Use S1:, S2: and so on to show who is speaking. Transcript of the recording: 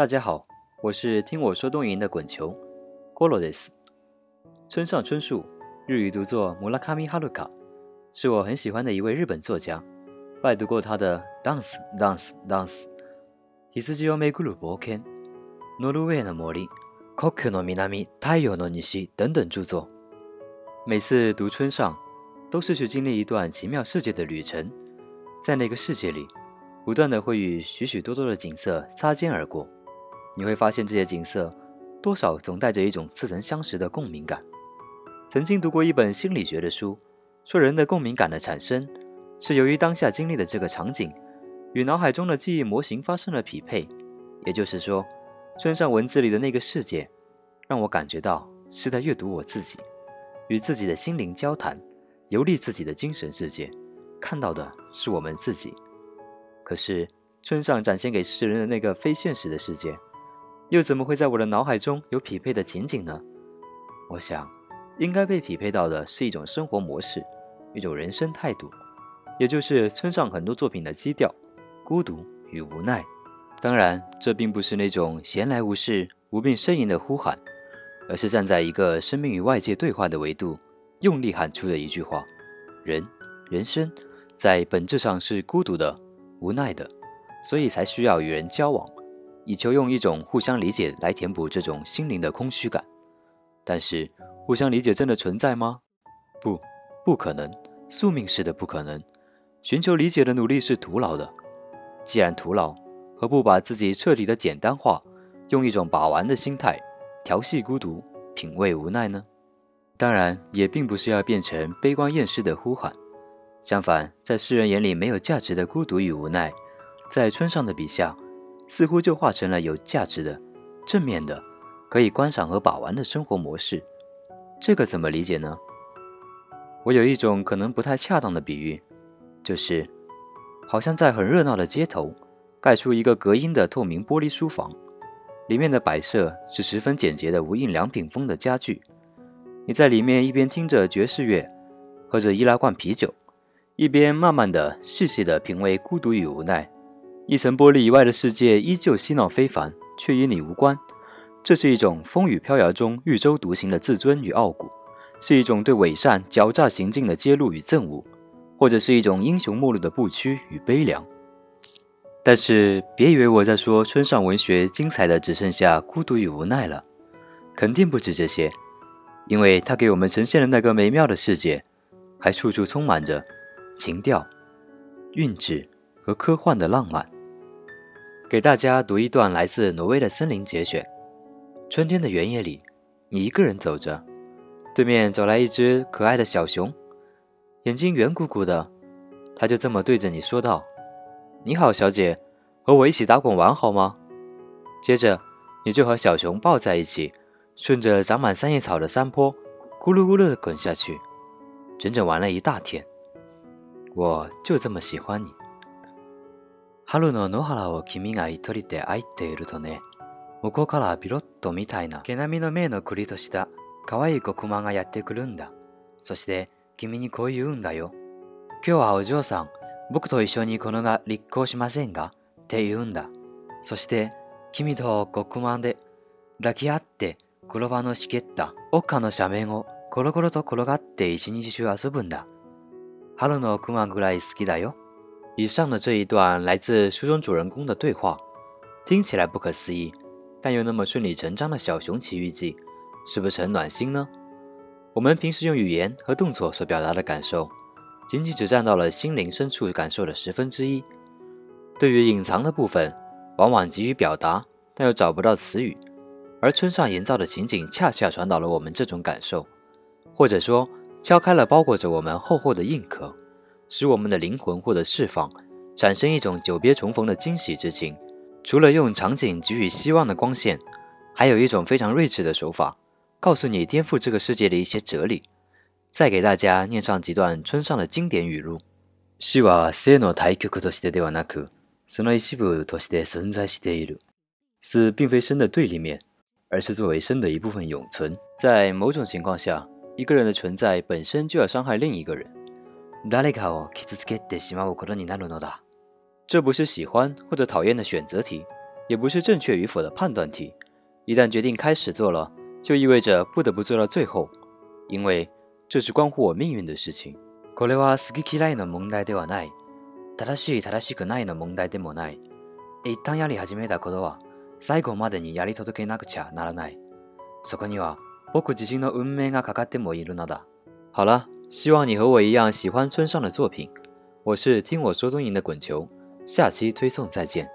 S1: 大家好，我是听我说东营的滚球 g o l o d e s 村上春树，日语读作 Murakami Haruka，是我很喜欢的一位日本作家。拜读过他的《Dance Dance Dance》、《羊をめぐる冒険》、《ノルウェーの森》、《故郷の南、太陽の西》等等著作。每次读村上，都是去经历一段奇妙世界的旅程，在那个世界里。不断的会与许许多多的景色擦肩而过， 你会发现这些景色，多少总带着一种似曾相识的共鸣感。曾经读过一本心理学的书，说人的共鸣感的产生，是由于当下经历的这个场景，与脑海中的记忆模型发生了匹配。也就是说，村上文字里的那个世界，让我感觉到是在阅读我自己，与自己的心灵交谈，游历自己的精神世界，看到的是我们自己。可是村上展现给世人的那个非现实的世界。又怎么会在我的脑海中有匹配的情景呢？我想，应该被匹配到的是一种生活模式，一种人生态度，也就是村上很多作品的基调——孤独与无奈。当然，这并不是那种闲来无事、无病呻吟的呼喊，而是站在一个生命与外界对话的维度，用力喊出的一句话：人，人生，在本质上是孤独的、无奈的，所以才需要与人交往。以求用一种互相理解来填补这种心灵的空虚感，但是互相理解真的存在吗？不，不可能，宿命式的不可能。寻求理解的努力是徒劳的。既然徒劳，何不把自己彻底的简单化，用一种把玩的心态调戏孤独，品味无奈呢？当然，也并不是要变成悲观厌世的呼喊。相反，在世人眼里没有价值的孤独与无奈，在村上的笔下。似乎就化成了有价值的、正面的、可以观赏和把玩的生活模式。这个怎么理解呢？我有一种可能不太恰当的比喻，就是好像在很热闹的街头，盖出一个隔音的透明玻璃书房，里面的摆设是十分简洁的无印良品风的家具。你在里面一边听着爵士乐，喝着易拉罐啤酒，一边慢慢的、细细的品味孤独与无奈。一层玻璃以外的世界依旧嬉闹非凡，却与你无关。这是一种风雨飘摇中玉舟独行的自尊与傲骨，是一种对伪善狡诈行径的揭露与憎恶，或者是一种英雄末路的不屈与悲凉。但是，别以为我在说村上文学精彩的只剩下孤独与无奈了，肯定不止这些，因为它给我们呈现的那个美妙的世界，还处处充满着情调、韵致和科幻的浪漫。给大家读一段来自挪威的森林节选：春天的原野里，你一个人走着，对面走来一只可爱的小熊，眼睛圆鼓鼓的，它就这么对着你说道：“你好，小姐，和我一起打滚玩好吗？”接着你就和小熊抱在一起，顺着长满三叶草的山坡，咕噜咕噜地滚下去，整整玩了一大天。我就这么喜欢你。春の野原を君が一人で会っているとね、向こうからビロッとみたいな毛並みの目の栗とした可愛い黒熊がやってくるんだ。そして君にこう言うんだよ。今日はお嬢さん、僕と一緒にこのが立候しませんがって言うんだ。そして君と黒熊で抱き合って黒羽のしけった丘の斜面をコロコロと転がって一日中遊ぶんだ。春の熊ぐらい好きだよ。以上的这一段来自书中主人公的对话，听起来不可思议，但又那么顺理成章的《小熊奇遇记》，是不是很暖心呢？我们平时用语言和动作所表达的感受，仅仅只占到了心灵深处感受的十分之一。对于隐藏的部分，往往急于表达，但又找不到词语。而村上营造的情景，恰恰传导了我们这种感受，或者说敲开了包裹着我们厚厚的硬壳。使我们的灵魂获得释放，产生一种久别重逢的惊喜之情。除了用场景给予希望的光线，还有一种非常睿智的手法，告诉你颠覆这个世界的一些哲理。再给大家念上几段村上的经典语录：死は生の対極としてではなく、その一部として存在している。死并非生的对立面，而是作为生的一部分永存。在某种情况下。一个人的存在本身就要伤害另一个人。 誰かを傷つけてしまうことになるのだ。这不是喜欢或者讨厌的选择题，也不是正确与否的判断题。一旦决定开始做了，就意味着不得不做到最后，因为这是关乎我命运的事情。これは好き嫌いの問題ではない。正しい正しくないの問題でもない。一旦やり始めたことは、最後までにやり届けなくちゃならない。そこには、僕自身の運命がかかってもいるのだ。好了，希望你和我一样喜欢村上的作品。我是听我说东营的滚球，下期推送再见。